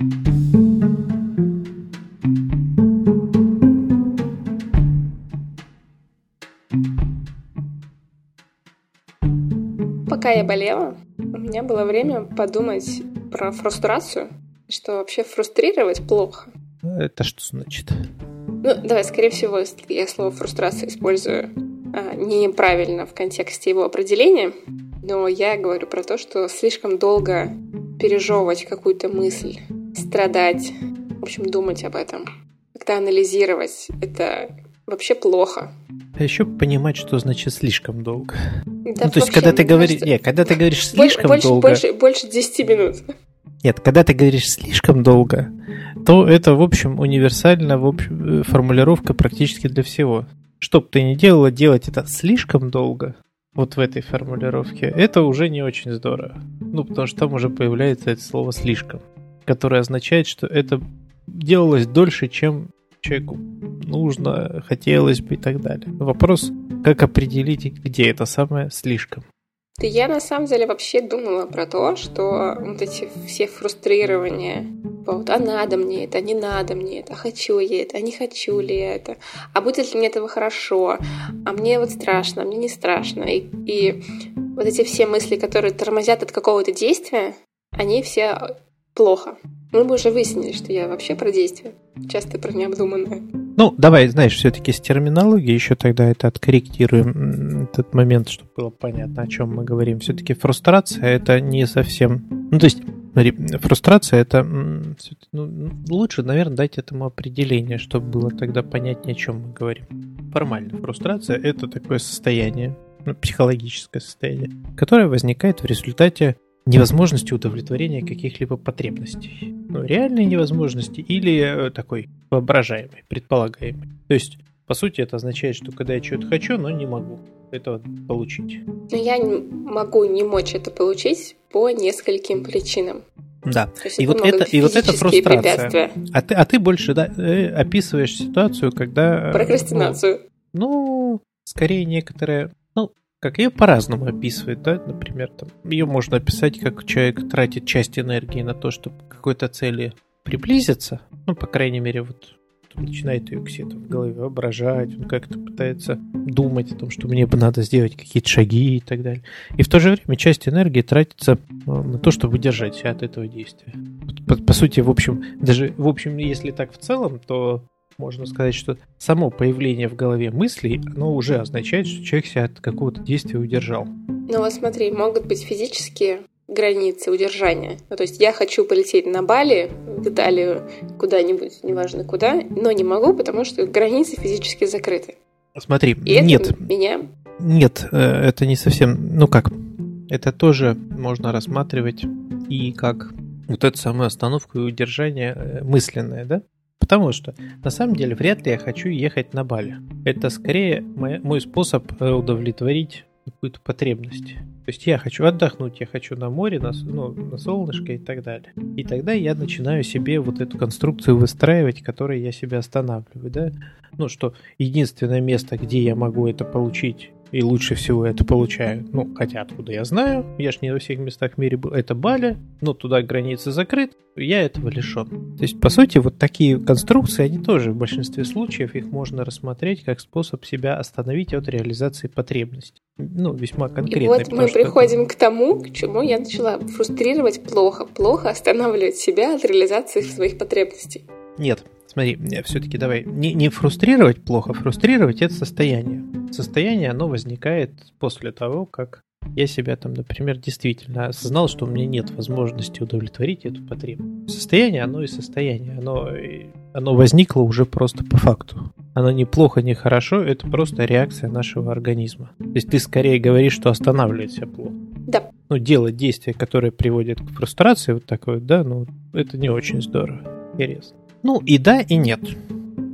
Пока я болела, у меня было время подумать про фрустрацию, что вообще фрустрировать плохо. Это что значит? Ну, давай, скорее всего, я слово фрустрация использую а, неправильно в контексте его определения, но я говорю про то, что слишком долго пережевывать какую-то мысль, страдать, в общем, думать об этом, как-то анализировать, это вообще плохо. А еще понимать, что значит слишком долго. Да, ну, то есть, когда ты говоришь, нет, когда ты говоришь слишком больше, долго, больше, больше 10 минут. Нет, когда ты говоришь слишком долго, то это, в общем, универсальная в общем, э, формулировка практически для всего. Что бы ты ни делала, делать это слишком долго, вот в этой формулировке, это уже не очень здорово. Ну, потому что там уже появляется это слово «слишком», которое означает, что это делалось дольше, чем человеку нужно, хотелось бы и так далее. Вопрос, как определить, где это самое «слишком». Да я на самом деле вообще думала про то, что вот эти все фрустрирования, вот, а надо мне это, а не надо мне это, а хочу я это, а не хочу ли это, а будет ли мне этого хорошо, а мне вот страшно, а мне не страшно. И, и вот эти все мысли, которые тормозят от какого-то действия, они все плохо. Мы бы уже выяснили, что я вообще про действие, часто про необдуманное. Ну, давай, знаешь, все-таки с терминологией еще тогда это откорректируем, этот момент, чтобы было понятно, о чем мы говорим. Все-таки фрустрация это не совсем... Ну, то есть, смотри, фрустрация это... Ну, лучше, наверное, дать этому определение, чтобы было тогда понятнее, о чем мы говорим. Формально, фрустрация это такое состояние, ну, психологическое состояние, которое возникает в результате невозможности удовлетворения каких-либо потребностей. Ну, реальной невозможности или э, такой воображаемой, предполагаемой. То есть, по сути, это означает, что когда я что-то хочу, но не могу этого получить. Но я могу не мочь это получить по нескольким причинам. Да, и вот, это, и вот это фрустрация. А ты, а ты больше да, э, описываешь ситуацию, когда... Э, Прокрастинацию. Ну, ну, скорее некоторая как ее по-разному описывают, да, например, там, ее можно описать, как человек тратит часть энергии на то, чтобы к какой-то цели приблизиться, ну, по крайней мере, вот начинает ее где-то в голове воображать, он как-то пытается думать о том, что мне бы надо сделать какие-то шаги и так далее. И в то же время часть энергии тратится ну, на то, чтобы удержать себя от этого действия. По, по сути, в общем, даже, в общем, если так в целом, то можно сказать, что само появление в голове мыслей, оно уже означает, что человек себя от какого-то действия удержал. Ну вот смотри, могут быть физические границы удержания. Ну, то есть я хочу полететь на Бали, в Италию, куда-нибудь, неважно куда, но не могу, потому что границы физически закрыты. Смотри, И нет. Меня... Нет, э, это не совсем... Ну как? Это тоже можно рассматривать и как вот эту самую остановку и удержание э, мысленное, да? Потому что, на самом деле, вряд ли я хочу ехать на Бали. Это скорее мой, способ э, удовлетворить какую-то потребность. То есть я хочу отдохнуть, я хочу на море, на, ну, на солнышко и так далее. И тогда я начинаю себе вот эту конструкцию выстраивать, которой я себя останавливаю, да? Ну, что единственное место, где я могу это получить, и лучше всего это получаю. Ну, хотя откуда я знаю, я ж не во всех местах в мире был. Это Бали, но туда границы закрыты, я этого лишен. То есть, по сути, вот такие конструкции, они тоже в большинстве случаев их можно рассмотреть как способ себя остановить от реализации потребностей. Ну, весьма конкретно. И вот мы приходим к тому, к чему я начала фрустрировать плохо. Плохо останавливать себя от реализации своих потребностей. Нет, Смотри, все-таки давай не, не фрустрировать плохо, фрустрировать это состояние. Состояние, оно возникает после того, как я себя там, например, действительно осознал, что у меня нет возможности удовлетворить эту потребность. Состояние, оно и состояние, оно, оно возникло уже просто по факту. Оно не плохо, не хорошо, это просто реакция нашего организма. То есть ты скорее говоришь, что останавливает себя плохо. Да. Ну, делать действия, которые приводят к фрустрации, вот такое, да, ну, это не очень здорово. Интересно. Ну и да, и нет.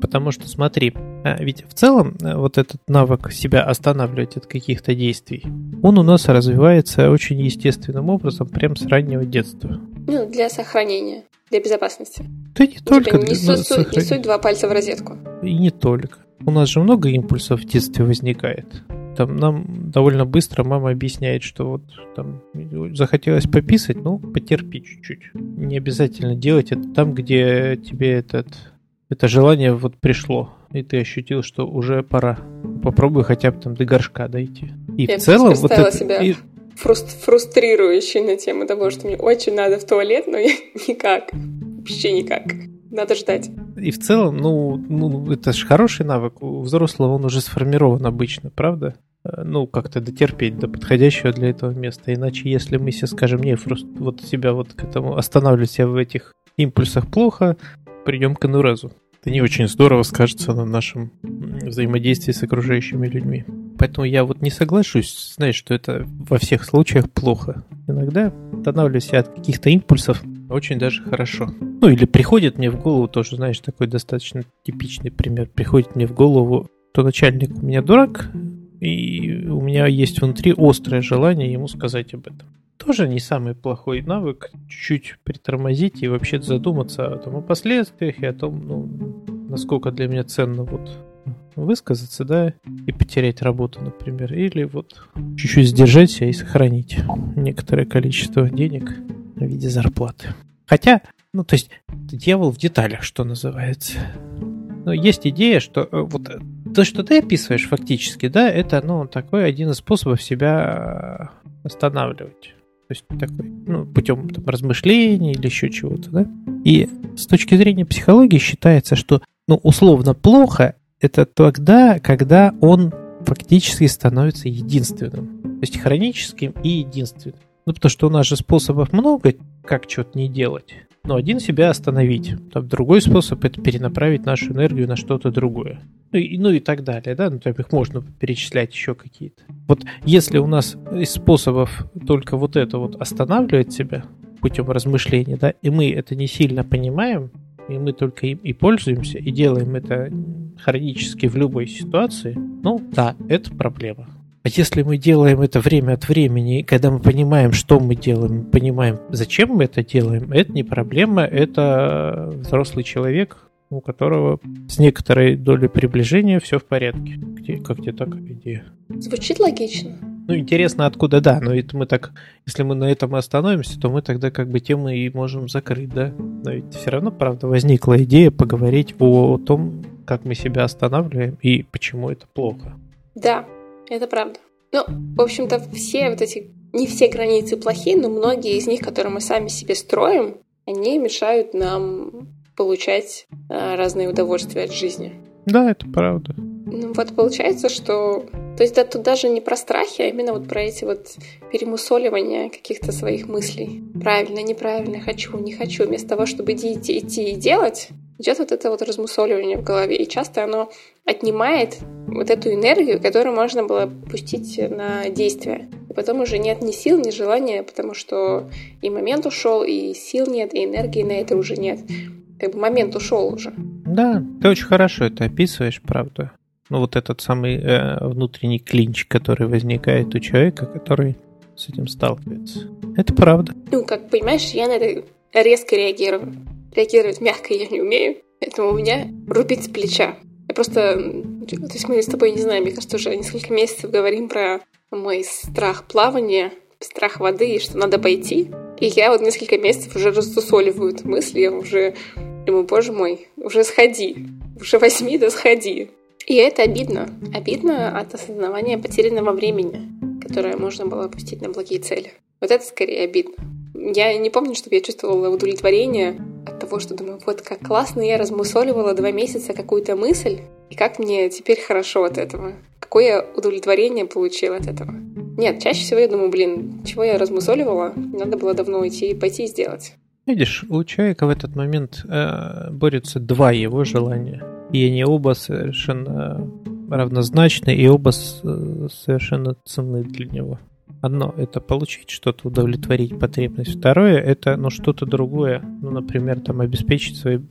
Потому что, смотри, ведь в целом э, вот этот навык себя останавливать от каких-то действий, он у нас развивается очень естественным образом, прям с раннего детства. Ну, для сохранения, для безопасности. Да не только для не, су- сохранения. не суть два пальца в розетку. И не только. У нас же много импульсов в детстве возникает. там нам довольно быстро мама объясняет, что вот там захотелось пописать, ну, потерпи чуть-чуть. Не обязательно делать это там, где тебе этот, это желание вот пришло, и ты ощутил, что уже пора. Попробуй хотя бы там до горшка дойти. И Я в целом вот это... себя и... фруст... фрустрирующей на тему того, что мне очень надо в туалет, но я никак. Вообще никак. Надо ждать. И в целом, ну, ну это же хороший навык. У взрослого он уже сформирован обычно, правда? Э, ну, как-то дотерпеть до подходящего для этого места. Иначе, если мы себе скажем, не, просто вот себя вот к этому останавливать себя в этих импульсах плохо, придем к ануразу. Это не очень здорово скажется на нашем взаимодействии с окружающими людьми. Поэтому я вот не соглашусь, знаешь, что это во всех случаях плохо. Иногда останавливаюсь от каких-то импульсов, очень даже хорошо. Ну или приходит мне в голову тоже, знаешь, такой достаточно типичный пример. Приходит мне в голову, что начальник у меня дурак, и у меня есть внутри острое желание ему сказать об этом. Тоже не самый плохой навык, чуть-чуть притормозить и вообще задуматься о, том, о последствиях и о том, ну, насколько для меня ценно вот высказаться, да, и потерять работу, например, или вот чуть-чуть сдержать себя и сохранить некоторое количество денег в виде зарплаты. Хотя, ну, то есть, дьявол в деталях, что называется. Но есть идея, что э, вот то, что ты описываешь фактически, да, это, ну, такой один из способов себя э, останавливать. То есть такой, ну, путем там, размышлений или еще чего-то, да. И с точки зрения психологии считается, что, ну, условно плохо это тогда, когда он фактически становится единственным. То есть хроническим и единственным. Ну, потому что у нас же способов много, как что-то не делать. Но один себя остановить. Там другой способ это перенаправить нашу энергию на что-то другое. Ну и, ну и так далее, да, ну там их можно перечислять еще какие-то. Вот если у нас из способов только вот это вот останавливать себя путем размышления, да, и мы это не сильно понимаем, и мы только им и пользуемся, и делаем это хронически в любой ситуации, ну да, это проблема. А если мы делаем это время от времени, когда мы понимаем, что мы делаем, понимаем, зачем мы это делаем, это не проблема, это взрослый человек, у которого с некоторой долей приближения все в порядке. Где, как тебе такая идея? Звучит логично. Ну, интересно, откуда, да, но это мы так, если мы на этом остановимся, то мы тогда как бы тему и можем закрыть, да. Но ведь все равно, правда, возникла идея поговорить о том, как мы себя останавливаем и почему это плохо. Да, это правда. Ну, в общем-то, все вот эти, не все границы плохие, но многие из них, которые мы сами себе строим, они мешают нам получать а, разные удовольствия от жизни. Да, это правда. Ну вот получается, что... То есть да, тут даже не про страхи, а именно вот про эти вот перемусоливания каких-то своих мыслей. Правильно, неправильно, хочу, не хочу. Вместо того, чтобы идти, идти, идти и делать, идет вот это вот размусоливание в голове. И часто оно отнимает вот эту энергию, которую можно было пустить на действие. И потом уже нет ни сил, ни желания, потому что и момент ушел, и сил нет, и энергии на это уже нет. Как бы момент ушел уже. Да, ты очень хорошо это описываешь, правда. Ну вот этот самый э, внутренний клинч, который возникает у человека, который с этим сталкивается. Это правда. Ну, как понимаешь, я на это резко реагирую реагировать мягко я не умею, поэтому у меня рубит с плеча. Я просто... То есть мы с тобой, не знаю, мне кажется, уже несколько месяцев говорим про мой страх плавания, страх воды, и что надо пойти. И я вот несколько месяцев уже рассусоливаю эту мысль, я уже думаю, боже мой, уже сходи, уже возьми да сходи. И это обидно. Обидно от осознавания потерянного времени, которое можно было опустить на благие цели. Вот это скорее обидно. Я не помню, чтобы я чувствовала удовлетворение от того, что думаю, вот как классно я размусоливала два месяца какую-то мысль, и как мне теперь хорошо от этого. Какое удовлетворение получила от этого. Нет, чаще всего я думаю, блин, чего я размусоливала, надо было давно идти и пойти сделать. Видишь, у человека в этот момент э, борются два его желания. И они оба совершенно равнозначны, и оба совершенно ценны для него. Одно – это получить что-то, удовлетворить потребность. Второе – это ну, что-то другое. Ну, например, там обеспечить свою,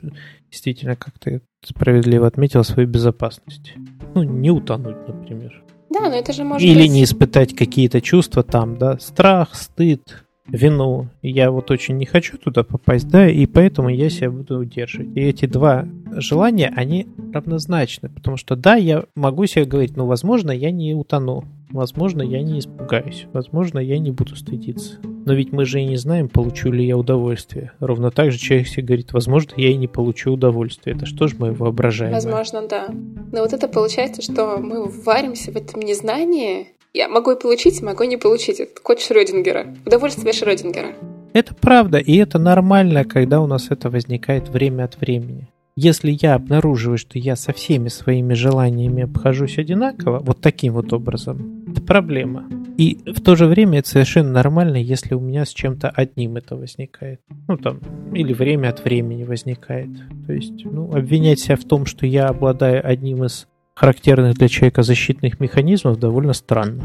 действительно, как ты справедливо отметил, свою безопасность. Ну, не утонуть, например. Да, но это же может Или быть... не испытать какие-то чувства там, да, страх, стыд, вину, я вот очень не хочу туда попасть, да, и поэтому я себя буду удерживать. И эти два желания, они равнозначны, потому что да, я могу себе говорить, ну, возможно, я не утону, возможно, я не испугаюсь, возможно, я не буду стыдиться. Но ведь мы же и не знаем, получу ли я удовольствие. Ровно так же человек себе говорит, возможно, я и не получу удовольствие. Это что ж мы воображаем? Возможно, да. Но вот это получается, что мы варимся в этом незнании, я могу и получить, могу и не получить. Это код Шрёдингера. Удовольствие Шрёдингера. Это правда, и это нормально, когда у нас это возникает время от времени. Если я обнаруживаю, что я со всеми своими желаниями обхожусь одинаково, вот таким вот образом, это проблема. И в то же время это совершенно нормально, если у меня с чем-то одним это возникает. Ну там, или время от времени возникает. То есть, ну, обвинять себя в том, что я обладаю одним из характерных для человека защитных механизмов довольно странно.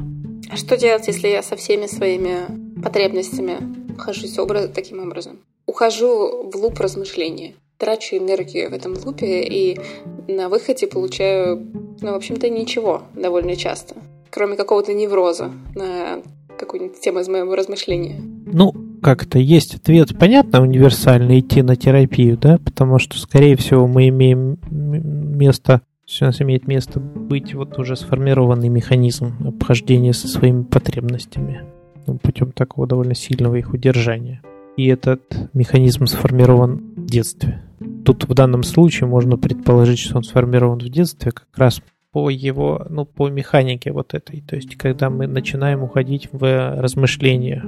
А что делать, если я со всеми своими потребностями хожусь образ, таким образом? Ухожу в луп размышления, трачу энергию в этом лупе и на выходе получаю, ну, в общем-то, ничего довольно часто, кроме какого-то невроза на какую-нибудь тему из моего размышления. Ну, как-то есть ответ, понятно, универсальный, идти на терапию, да, потому что, скорее всего, мы имеем место у нас имеет место быть вот уже сформированный механизм обхождения со своими потребностями ну, путем такого довольно сильного их удержания. И этот механизм сформирован в детстве. Тут в данном случае можно предположить, что он сформирован в детстве как раз по его, ну, по механике вот этой. То есть, когда мы начинаем уходить в размышления.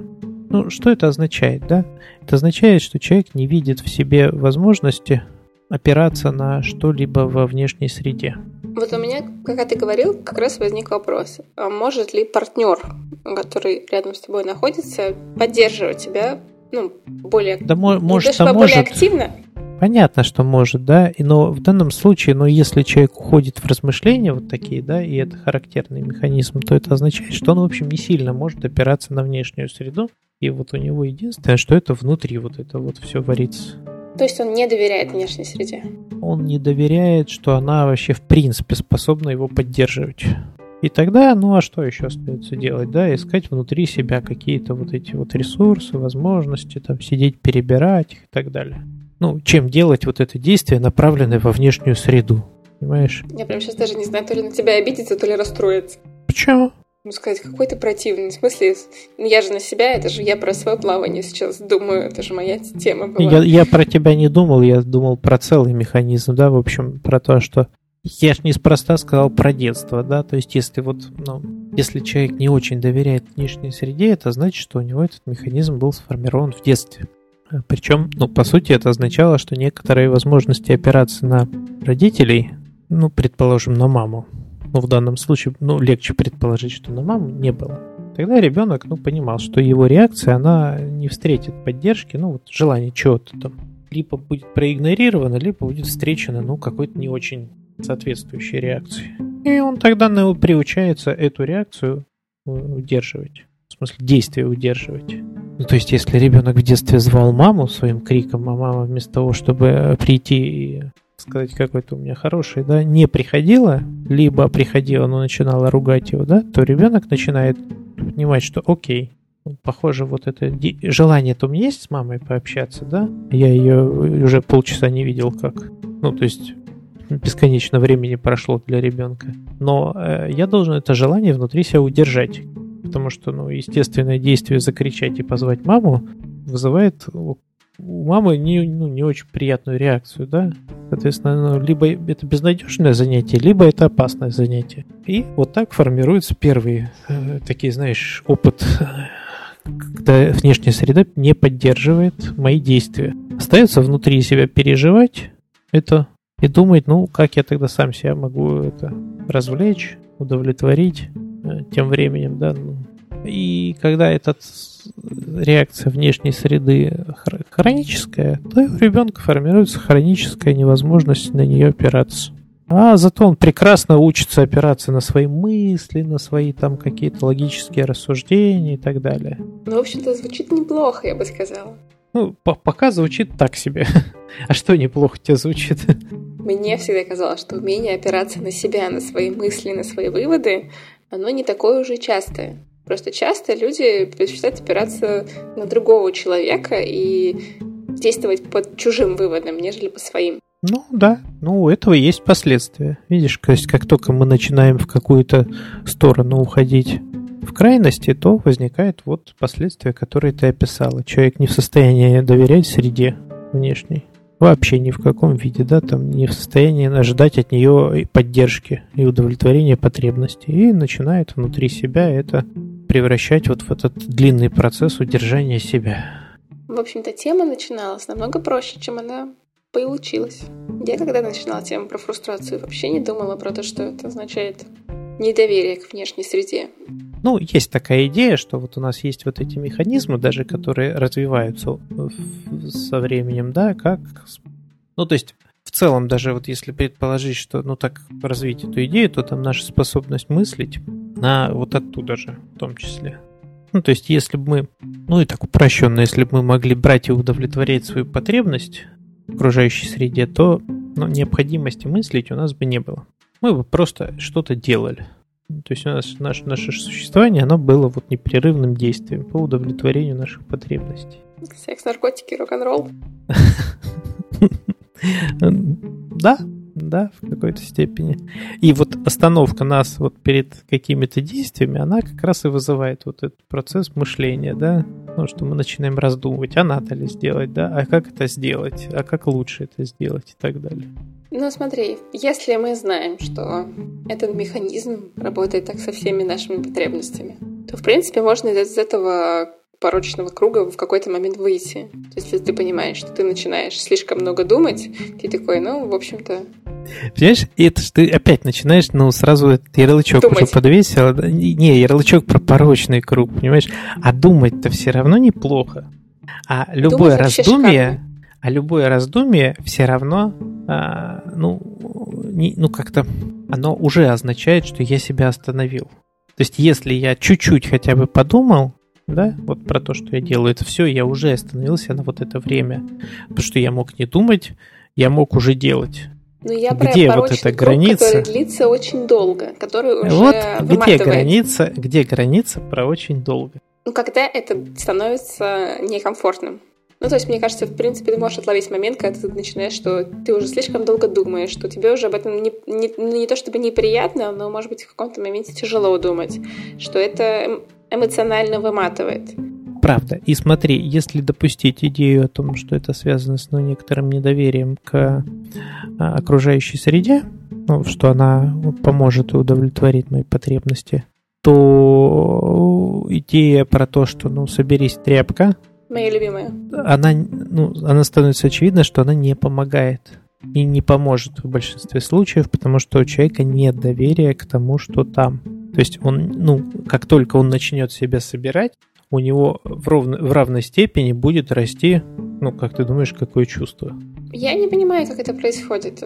Ну, что это означает, да? Это означает, что человек не видит в себе возможности опираться на что-либо во внешней среде. Вот у меня, как ты говорил, как раз возник вопрос. А может ли партнер, который рядом с тобой находится, поддерживать тебя ну, более, да, может, а может. более активно? Понятно, что может, да, но в данном случае, но если человек уходит в размышления вот такие, да, и это характерный механизм, то это означает, что он, в общем, не сильно может опираться на внешнюю среду, и вот у него единственное, что это внутри вот это вот все варится. То есть он не доверяет внешней среде? Он не доверяет, что она вообще в принципе способна его поддерживать. И тогда, ну а что еще остается делать, да, искать внутри себя какие-то вот эти вот ресурсы, возможности, там сидеть, перебирать их и так далее. Ну, чем делать вот это действие, направленное во внешнюю среду, понимаешь? Я прям сейчас даже не знаю, то ли на тебя обидеться, то ли расстроиться. Почему? ну, сказать, какой ты противный. В смысле, ну, я же на себя, это же я про свое плавание сейчас думаю, это же моя тема была. Я, я про тебя не думал, я думал про целый механизм, да, в общем, про то, что я же неспроста сказал про детство, да, то есть если вот, ну, если человек не очень доверяет внешней среде, это значит, что у него этот механизм был сформирован в детстве. Причем, ну, по сути, это означало, что некоторые возможности опираться на родителей, ну, предположим, на маму, ну, в данном случае, ну, легче предположить, что на маму не было. Тогда ребенок, ну, понимал, что его реакция, она не встретит поддержки, ну, вот желание чего-то там. Либо будет проигнорировано, либо будет встречено, ну, какой-то не очень соответствующей реакцией. И он тогда ну, приучается эту реакцию удерживать. В смысле, действие удерживать. Ну, то есть, если ребенок в детстве звал маму своим криком, а мама вместо того, чтобы прийти и сказать, какой-то у меня хороший, да, не приходила, либо приходила, но начинала ругать его, да, то ребенок начинает понимать, что окей, ну, похоже, вот это желание-то у меня есть с мамой пообщаться, да, я ее уже полчаса не видел как, ну, то есть бесконечно времени прошло для ребенка, но э, я должен это желание внутри себя удержать, потому что, ну, естественное действие закричать и позвать маму вызывает у мамы не, ну, не очень приятную реакцию, да. Соответственно, ну, либо это безнадежное занятие, либо это опасное занятие. И вот так формируются первые э, такие, знаешь, опыт, когда внешняя среда не поддерживает мои действия. Остается внутри себя переживать это и думать, ну, как я тогда сам себя могу это развлечь, удовлетворить тем временем, да, ну, и когда эта реакция внешней среды хроническая, то и у ребенка формируется хроническая невозможность на нее опираться. А зато он прекрасно учится опираться на свои мысли, на свои там какие-то логические рассуждения и так далее. Ну, в общем-то, звучит неплохо, я бы сказала. Ну, по пока звучит так себе. а что неплохо тебе звучит? Мне всегда казалось, что умение опираться на себя, на свои мысли, на свои выводы, оно не такое уже частое. Просто часто люди предпочитают опираться на другого человека и действовать под чужим выводом, нежели по своим. Ну да, ну у этого есть последствия. Видишь, то есть как только мы начинаем в какую-то сторону уходить в крайности, то возникает вот последствия, которые ты описала. Человек не в состоянии доверять среде внешней. Вообще ни в каком виде, да, там не в состоянии ожидать от нее поддержки и удовлетворения потребностей. И начинает внутри себя это превращать вот в этот длинный процесс удержания себя. В общем-то, тема начиналась намного проще, чем она получилась. Я когда начинала тему про фрустрацию, вообще не думала про то, что это означает недоверие к внешней среде. Ну, есть такая идея, что вот у нас есть вот эти механизмы, даже которые развиваются со временем, да, как... Ну, то есть, в целом, даже вот если предположить, что, ну, так развить эту идею, то там наша способность мыслить на вот оттуда же, в том числе. Ну, то есть, если бы мы, ну и так упрощенно, если бы мы могли брать и удовлетворять свою потребность в окружающей среде, то ну, необходимости мыслить у нас бы не было. Мы бы просто что-то делали. То есть у нас наше, наше существование, оно было вот непрерывным действием по удовлетворению наших потребностей. Секс, наркотики, рок-н-ролл. Да, да, в какой-то степени. И вот остановка нас вот перед какими-то действиями, она как раз и вызывает вот этот процесс мышления, да, ну, что мы начинаем раздумывать, а надо ли сделать, да, а как это сделать, а как лучше это сделать и так далее. Ну, смотри, если мы знаем, что этот механизм работает так со всеми нашими потребностями, то, в принципе, можно из этого порочного круга в какой-то момент выйти. То есть, если ты понимаешь, что ты начинаешь слишком много думать, ты такой, ну, в общем-то... Понимаешь, это ты опять начинаешь, ну, сразу этот ярлычок думать. уже подвесил. Не, ярлычок про порочный круг, понимаешь? А думать-то все равно неплохо. А любое думать раздумие... А любое раздумие все равно, а, ну, не, ну как-то, оно уже означает, что я себя остановил. То есть, если я чуть-чуть хотя бы подумал, да, вот про то, что я делаю, это все, я уже остановился на вот это время. Потому что я мог не думать, я мог уже делать. Ну, я про где вот эта круг, граница? который длится очень долго, который уже Вот где граница, где граница про очень долго? Ну, когда это становится некомфортным. Ну, то есть, мне кажется, в принципе, ты можешь отловить момент, когда ты начинаешь, что ты уже слишком долго думаешь, что тебе уже об этом не, не, не то чтобы неприятно, но, может быть, в каком-то моменте тяжело думать, что это эмоционально выматывает. Правда. И смотри, если допустить идею о том, что это связано с ну, некоторым недоверием к а, окружающей среде, ну, что она поможет и удовлетворит мои потребности, то идея про то, что ну соберись тряпка, моя любимая, она, ну, она становится очевидно, что она не помогает и не поможет в большинстве случаев, потому что у человека нет доверия к тому, что там. То есть он, ну, как только он начнет себя собирать, у него в, ровно, в равной степени будет расти, ну, как ты думаешь, какое чувство? Я не понимаю, как это происходит.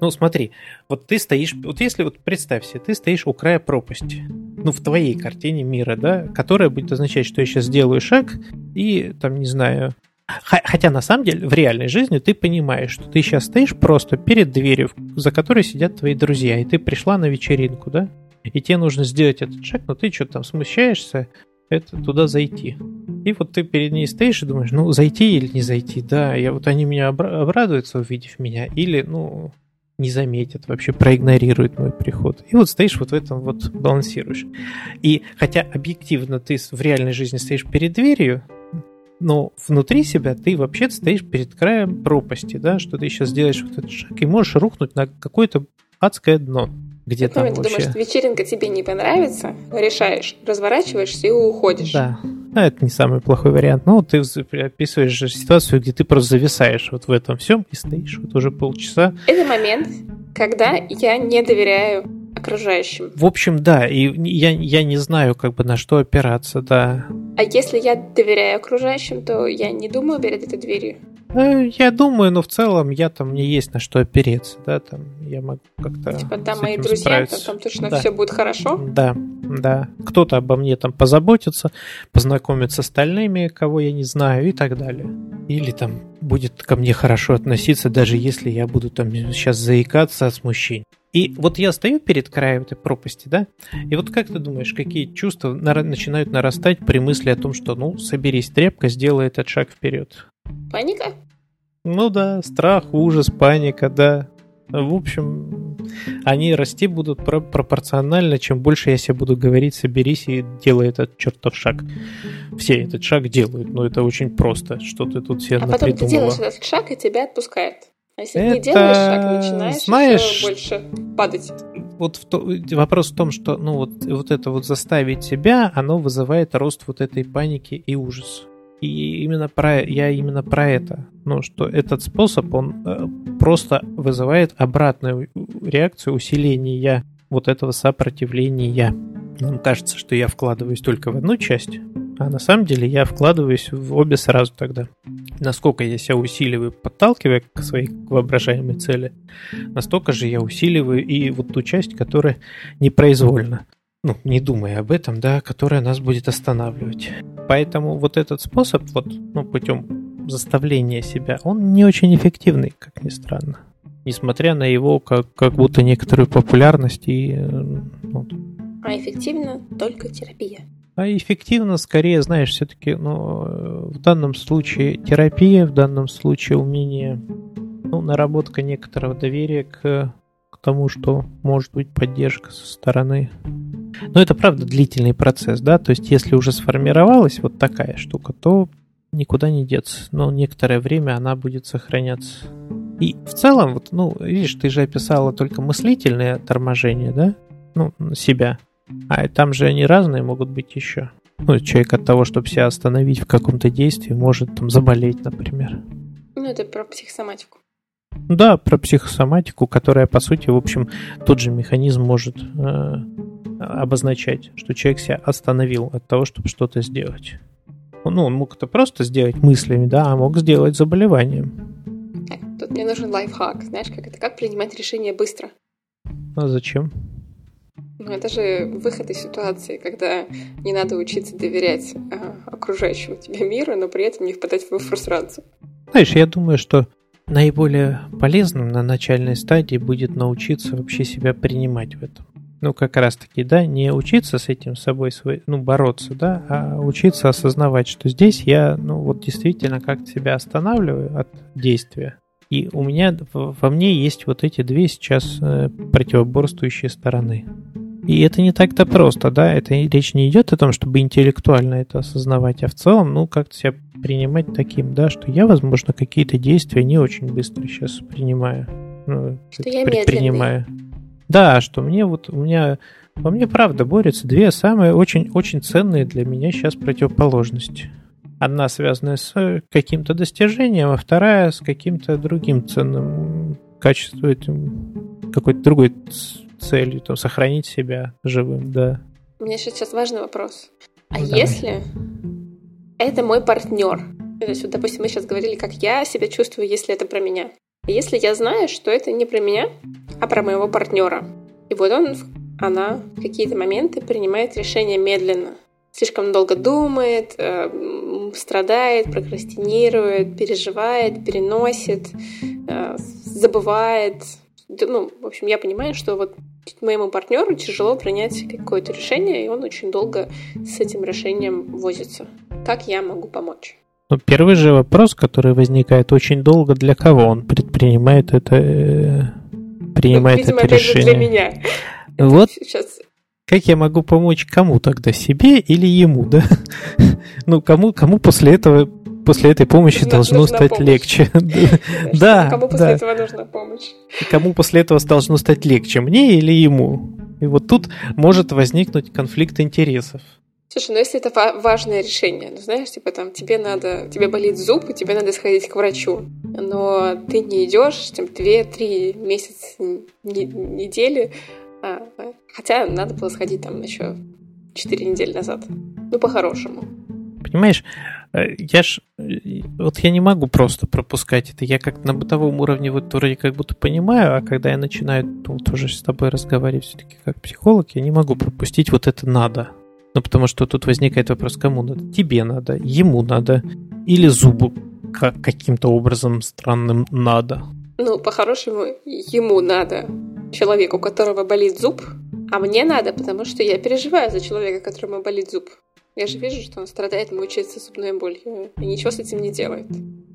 Ну, смотри, вот ты стоишь, вот если вот представь себе, ты стоишь у края пропасти, ну, в твоей картине мира, да, которая будет означать, что я сейчас сделаю шаг и, там, не знаю, Хотя на самом деле в реальной жизни ты понимаешь, что ты сейчас стоишь просто перед дверью, за которой сидят твои друзья, и ты пришла на вечеринку, да? и тебе нужно сделать этот шаг, но ты что-то там смущаешься, это туда зайти. И вот ты перед ней стоишь и думаешь, ну, зайти или не зайти, да, я вот они меня обрадуются, увидев меня, или, ну, не заметят, вообще проигнорируют мой приход. И вот стоишь вот в этом вот балансируешь. И хотя объективно ты в реальной жизни стоишь перед дверью, но внутри себя ты вообще стоишь перед краем пропасти, да, что ты сейчас делаешь вот этот шаг и можешь рухнуть на какое-то адское дно где там ты вообще... думаешь, вечеринка тебе не понравится, решаешь, разворачиваешься и уходишь. Да. Ну, это не самый плохой вариант. Ну, ты описываешь ситуацию, где ты просто зависаешь вот в этом всем и стоишь вот уже полчаса. Это момент, когда я не доверяю окружающим. В общем, да, и я, я не знаю, как бы на что опираться, да. А если я доверяю окружающим, то я не думаю перед этой дверью. Э, я думаю, но в целом я там мне есть на что опереться, да, там я могу как-то. Типа там мои друзья, там, там точно да. все будет хорошо. Да, да. Кто-то обо мне там позаботится, познакомится с остальными, кого я не знаю, и так далее. Или там будет ко мне хорошо относиться, даже если я буду там сейчас заикаться от смущения. И вот я стою перед краем этой пропасти, да, и вот как ты думаешь, какие чувства начинают нарастать при мысли о том, что, ну, соберись, тряпка, сделай этот шаг вперед? Паника? Ну да, страх, ужас, паника, да. В общем, они расти будут про- пропорционально, чем больше я себе буду говорить, соберись и делай этот чертов шаг. Все этот шаг делают, но это очень просто, что ты тут себе А потом ты делаешь этот шаг, и тебя отпускает. А если это... не делаешь шаг, начинаешь Знаешь, больше падать. Вот в то, вопрос в том, что ну вот, вот это вот заставить себя, оно вызывает рост вот этой паники и ужаса. И именно про, я именно про это. Ну, что этот способ, он э, просто вызывает обратную реакцию усиления вот этого сопротивления. Нам кажется, что я вкладываюсь только в одну часть, а на самом деле я вкладываюсь в обе сразу тогда. Насколько я себя усиливаю, подталкивая к своей воображаемой цели, настолько же я усиливаю и вот ту часть, которая непроизвольна ну, не думая об этом, да, которая нас будет останавливать. Поэтому вот этот способ, вот, ну, путем заставления себя, он не очень эффективный, как ни странно. Несмотря на его как, как будто некоторую популярность и... Э, вот. А эффективно только терапия. А эффективно, скорее, знаешь, все-таки, ну, э, в данном случае терапия, в данном случае умение, ну, наработка некоторого доверия к, к тому, что может быть поддержка со стороны но это правда длительный процесс, да, то есть если уже сформировалась вот такая штука, то никуда не деться, но некоторое время она будет сохраняться. И в целом, вот, ну, видишь, ты же описала только мыслительное торможение, да, ну, себя, а там же они разные могут быть еще. Ну, человек от того, чтобы себя остановить в каком-то действии, может там заболеть, например. Ну, это про психосоматику. Да, про психосоматику, которая, по сути, в общем, тот же механизм может э, обозначать, что человек себя остановил от того, чтобы что-то сделать. Ну, он мог это просто сделать мыслями, да, а мог сделать заболеванием. Тут мне нужен лайфхак, знаешь, как это, как принимать решения быстро. А зачем? Ну, это же выход из ситуации, когда не надо учиться доверять э, окружающему тебе миру, но при этом не впадать в фрустрацию. Знаешь, я думаю, что наиболее полезным на начальной стадии будет научиться вообще себя принимать в этом ну, как раз-таки, да, не учиться с этим собой, свой, ну, бороться, да, а учиться осознавать, что здесь я, ну, вот действительно как-то себя останавливаю от действия. И у меня, во мне есть вот эти две сейчас э, противоборствующие стороны. И это не так-то просто, да, это речь не идет о том, чтобы интеллектуально это осознавать, а в целом, ну, как-то себя принимать таким, да, что я, возможно, какие-то действия не очень быстро сейчас принимаю. Ну, что я предпринимаю. Медленный. Да, что мне вот, у меня, во мне правда борются две самые очень-очень ценные для меня сейчас противоположности. Одна связанная с каким-то достижением, а вторая с каким-то другим ценным качеством, какой-то другой целью, там, сохранить себя живым, да. У меня сейчас важный вопрос. А ну, если это мой партнер? То есть, вот, допустим, мы сейчас говорили, как я себя чувствую, если это про меня. Если я знаю, что это не про меня, а про моего партнера. И вот он, она в какие-то моменты принимает решение медленно. Слишком долго думает, э, страдает, прокрастинирует, переживает, переносит, э, забывает. Ну, в общем, я понимаю, что вот моему партнеру тяжело принять какое-то решение, и он очень долго с этим решением возится. Как я могу помочь? Ну, первый же вопрос, который возникает очень долго, для кого он предпринимает это, э, принимает ну, видимо, это решение? для меня. Вот сейчас как я могу помочь кому тогда, себе или ему, да? ну, кому, кому после этого, после этой помощи нужна, должно стать помощь. легче? да. Кому после этого нужна помощь? Кому после этого должно стать легче, мне или ему? И вот тут может возникнуть конфликт интересов. Слушай, ну если это важное решение, ну знаешь, типа там тебе надо, тебе болит зуб, и тебе надо сходить к врачу, но ты не идешь, там, две-три месяца, не, недели, а, хотя надо было сходить там еще четыре недели назад, ну по-хорошему. Понимаешь, я ж, э, вот я не могу просто пропускать это, я как на бытовом уровне вот вроде как будто понимаю, а когда я начинаю ну, тоже с тобой разговаривать все-таки как психолог, я не могу пропустить вот это надо. Ну, потому что тут возникает вопрос, кому надо? Тебе надо, ему надо, или зубу как, каким-то образом странным надо. Ну, по-хорошему, ему надо. человеку, у которого болит зуб, а мне надо, потому что я переживаю за человека, которому болит зуб. Я же вижу, что он страдает, мучается зубной болью, и ничего с этим не делает.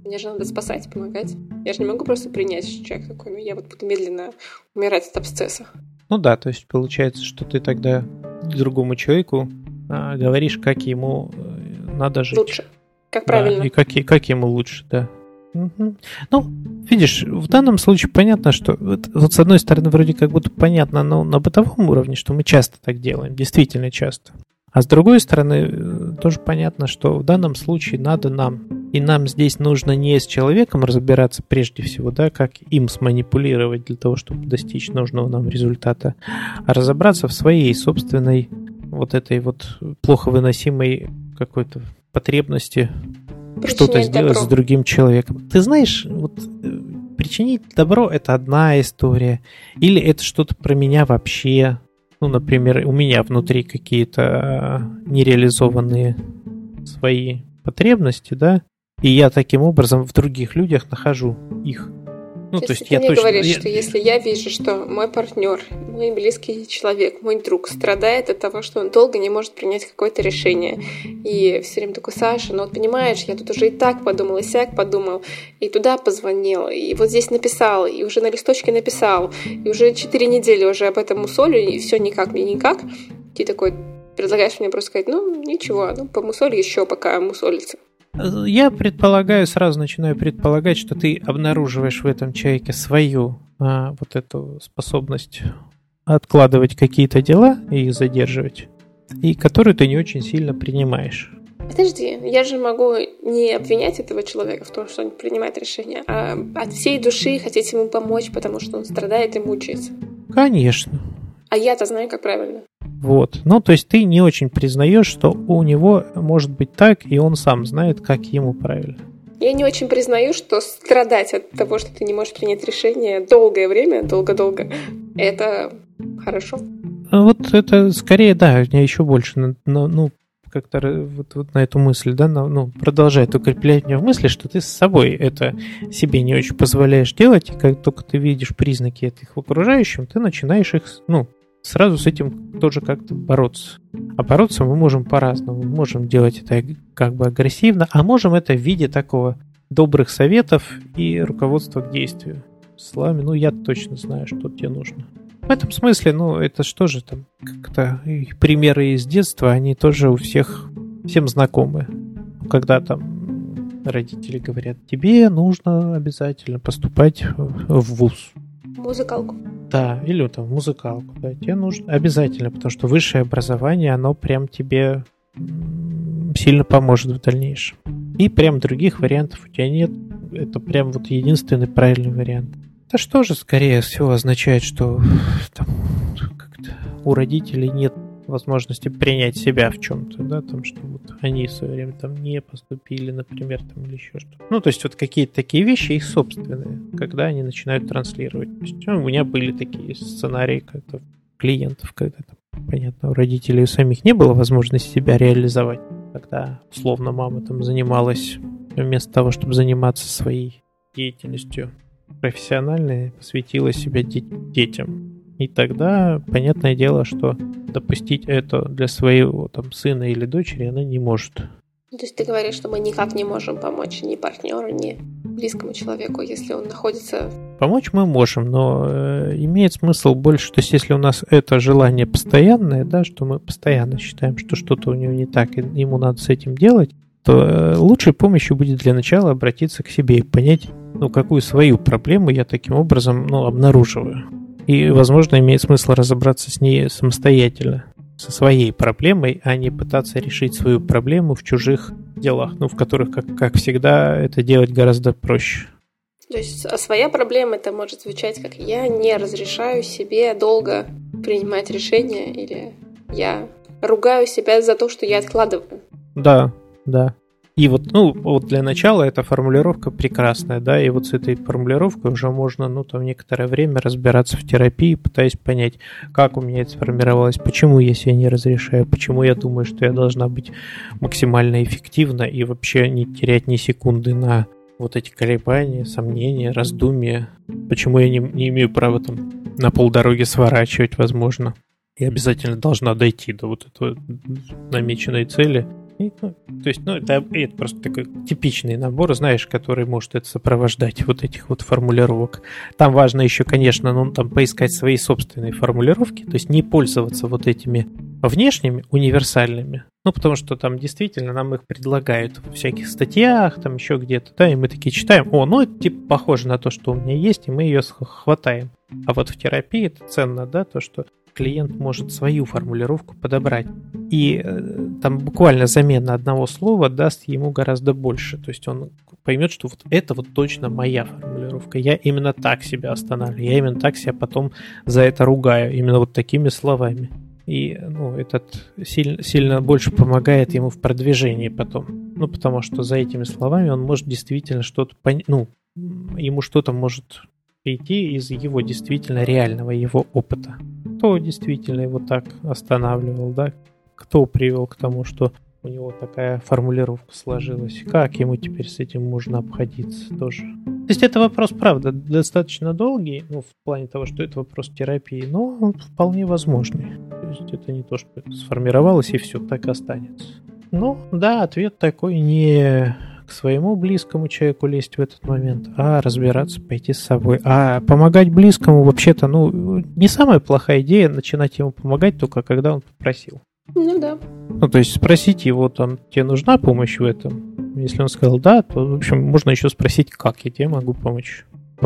Мне же надо спасать, помогать. Я же не могу просто принять, что человек такой, ну я вот буду медленно умирать от абсцесса. Ну да, то есть получается, что ты тогда другому человеку а, говоришь, как ему э, надо жить. Лучше. Как правильно. Да, и как, как ему лучше, да. Угу. Ну, видишь, в данном случае понятно, что вот, вот с одной стороны вроде как будто понятно, но на бытовом уровне, что мы часто так делаем, действительно часто. А с другой стороны, э, тоже понятно, что в данном случае надо нам, и нам здесь нужно не с человеком разбираться прежде всего, да, как им сманипулировать для того, чтобы достичь нужного нам результата, а разобраться в своей собственной вот этой вот плохо выносимой какой-то потребности что-то сделать добро. с другим человеком. Ты знаешь, вот э, причинить добро это одна история, или это что-то про меня вообще. Ну, например, у меня внутри какие-то э, нереализованные свои потребности, да, и я таким образом в других людях нахожу их. Ну, то, то есть, ты я мне точно... говоришь, я... что если я вижу, что мой партнер, мой близкий человек, мой друг страдает от того, что он долго не может принять какое-то решение, и все время такой, Саша, ну вот понимаешь, я тут уже и так подумал, и сяк подумал, и туда позвонил, и вот здесь написал, и уже на листочке написал, и уже четыре недели уже об этом мусолю, и все никак мне никак. Ты такой предлагаешь мне просто сказать, ну ничего, ну помусоль еще, пока мусолится. Я предполагаю, сразу начинаю предполагать, что ты обнаруживаешь в этом человеке свою а, вот эту способность откладывать какие-то дела и их задерживать, и которую ты не очень сильно принимаешь. Подожди, я же могу не обвинять этого человека в том, что он принимает решение, а от всей души хотеть ему помочь, потому что он страдает и мучается. Конечно. А я-то знаю, как правильно. Вот. Ну, то есть ты не очень признаешь, что у него может быть так, и он сам знает, как ему правильно. Я не очень признаю, что страдать от того, что ты не можешь принять решение долгое время, долго-долго, это хорошо. Вот это скорее, да, меня еще больше, ну, как-то вот, вот на эту мысль, да, ну, продолжает укреплять меня в мысли, что ты с собой это себе не очень позволяешь делать, и как только ты видишь признаки этих в окружающем, ты начинаешь их, ну, сразу с этим тоже как-то бороться. А бороться мы можем по-разному. Можем делать это как бы агрессивно, а можем это в виде такого добрых советов и руководства к действию. Словами, ну я точно знаю, что тебе нужно. В этом смысле, ну это что же там, как-то примеры из детства, они тоже у всех всем знакомы. Когда там родители говорят, тебе нужно обязательно поступать в ВУЗ. Музыкалку. Да, или там музыкалку. Да, тебе нужно обязательно, потому что высшее образование, оно прям тебе сильно поможет в дальнейшем. И прям других вариантов у тебя нет. Это прям вот единственный правильный вариант. Это что же, скорее всего, означает, что там, у родителей нет возможности принять себя в чем-то, да, там, что вот они в свое время там не поступили, например, там, или еще что-то. Ну, то есть вот какие-то такие вещи их собственные, когда они начинают транслировать. То есть, ну, у меня были такие сценарии как-то клиентов, когда там, понятно, у родителей у самих не было возможности себя реализовать, когда, условно, мама там занималась вместо того, чтобы заниматься своей деятельностью профессиональной, посвятила себя де- детям. И тогда, понятное дело, что допустить это для своего там, сына или дочери она не может. То есть ты говоришь, что мы никак не можем помочь ни партнеру, ни близкому человеку, если он находится... Помочь мы можем, но э, имеет смысл больше, то есть если у нас это желание постоянное, да, что мы постоянно считаем, что что-то у него не так, и ему надо с этим делать, то э, лучшей помощью будет для начала обратиться к себе и понять, ну, какую свою проблему я таким образом, ну, обнаруживаю. И, возможно, имеет смысл разобраться с ней самостоятельно, со своей проблемой, а не пытаться решить свою проблему в чужих делах, ну, в которых, как, как всегда, это делать гораздо проще. То есть а своя проблема это может звучать как «я не разрешаю себе долго принимать решения» или «я ругаю себя за то, что я откладываю». Да, да. И вот, ну, вот для начала эта формулировка прекрасная, да, и вот с этой формулировкой уже можно, ну, там, некоторое время разбираться в терапии, пытаясь понять, как у меня это сформировалось, почему я себе не разрешаю, почему я думаю, что я должна быть максимально эффективна и вообще не терять ни секунды на вот эти колебания, сомнения, раздумья, почему я не, не имею права там на полдороги сворачивать, возможно. И обязательно должна дойти до вот этой намеченной цели. И, ну, то есть, ну, это, это просто такой типичный набор, знаешь, который может это сопровождать, вот этих вот формулировок. Там важно еще, конечно, ну, там поискать свои собственные формулировки, то есть не пользоваться вот этими внешними, универсальными, ну, потому что там действительно нам их предлагают в всяких статьях, там еще где-то, да, и мы такие читаем, о, ну, это типа похоже на то, что у меня есть, и мы ее хватаем. А вот в терапии это ценно, да, то, что клиент может свою формулировку подобрать. И э, там буквально замена одного слова даст ему гораздо больше. То есть он поймет, что вот это вот точно моя формулировка. Я именно так себя останавливаю. Я именно так себя потом за это ругаю. Именно вот такими словами. И ну, этот сильно, сильно больше помогает ему в продвижении потом. Ну, потому что за этими словами он может действительно что-то понять. Ну, ему что-то может прийти из его действительно реального его опыта. Кто действительно его так останавливал, да? Кто привел к тому, что у него такая формулировка сложилась. Как ему теперь с этим можно обходиться тоже? То есть это вопрос, правда, достаточно долгий, ну, в плане того, что это вопрос терапии, но он вполне возможный. То есть это не то, что сформировалось и все, так останется. Ну, да, ответ такой не к своему близкому человеку лезть в этот момент, а разбираться, пойти с собой. А помогать близкому вообще-то, ну, не самая плохая идея начинать ему помогать только когда он попросил. Ну да. Ну, то есть спросить его, там, тебе нужна помощь в этом? Если он сказал да, то, в общем, можно еще спросить, как я тебе могу помочь.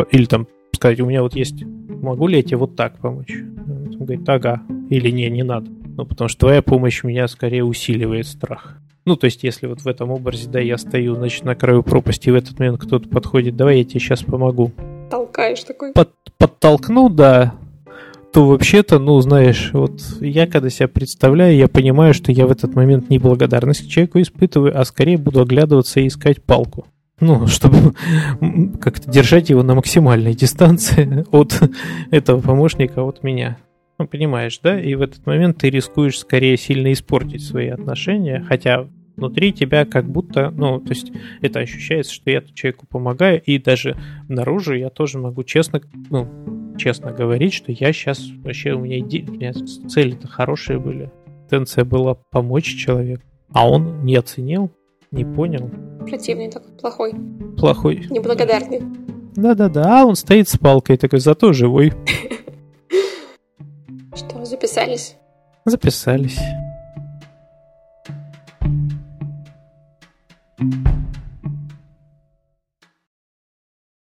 Или там сказать, у меня вот есть, могу ли я тебе вот так помочь? Он говорит, ага. Или не, не надо. Ну, потому что твоя помощь меня скорее усиливает страх. Ну, то есть, если вот в этом образе, да, я стою, значит, на краю пропасти, и в этот момент кто-то подходит, давай я тебе сейчас помогу. Толкаешь такой. Под, подтолкну, да, то вообще-то, ну, знаешь, вот я когда себя представляю, я понимаю, что я в этот момент не благодарность к человеку испытываю, а скорее буду оглядываться и искать палку. Ну, чтобы как-то держать его на максимальной дистанции от этого помощника, от меня. Ну, понимаешь, да? И в этот момент ты рискуешь скорее сильно испортить свои отношения, хотя внутри тебя как будто, ну, то есть это ощущается, что я человеку помогаю, и даже наружу я тоже могу честно, ну, честно говорить, что я сейчас вообще у меня, иде... у меня цели-то хорошие были. Тенция была помочь человеку, а он не оценил, не понял. Противный такой, плохой. Плохой. Неблагодарный. Да-да-да, а он стоит с палкой такой, зато живой. Что, записались? Записались.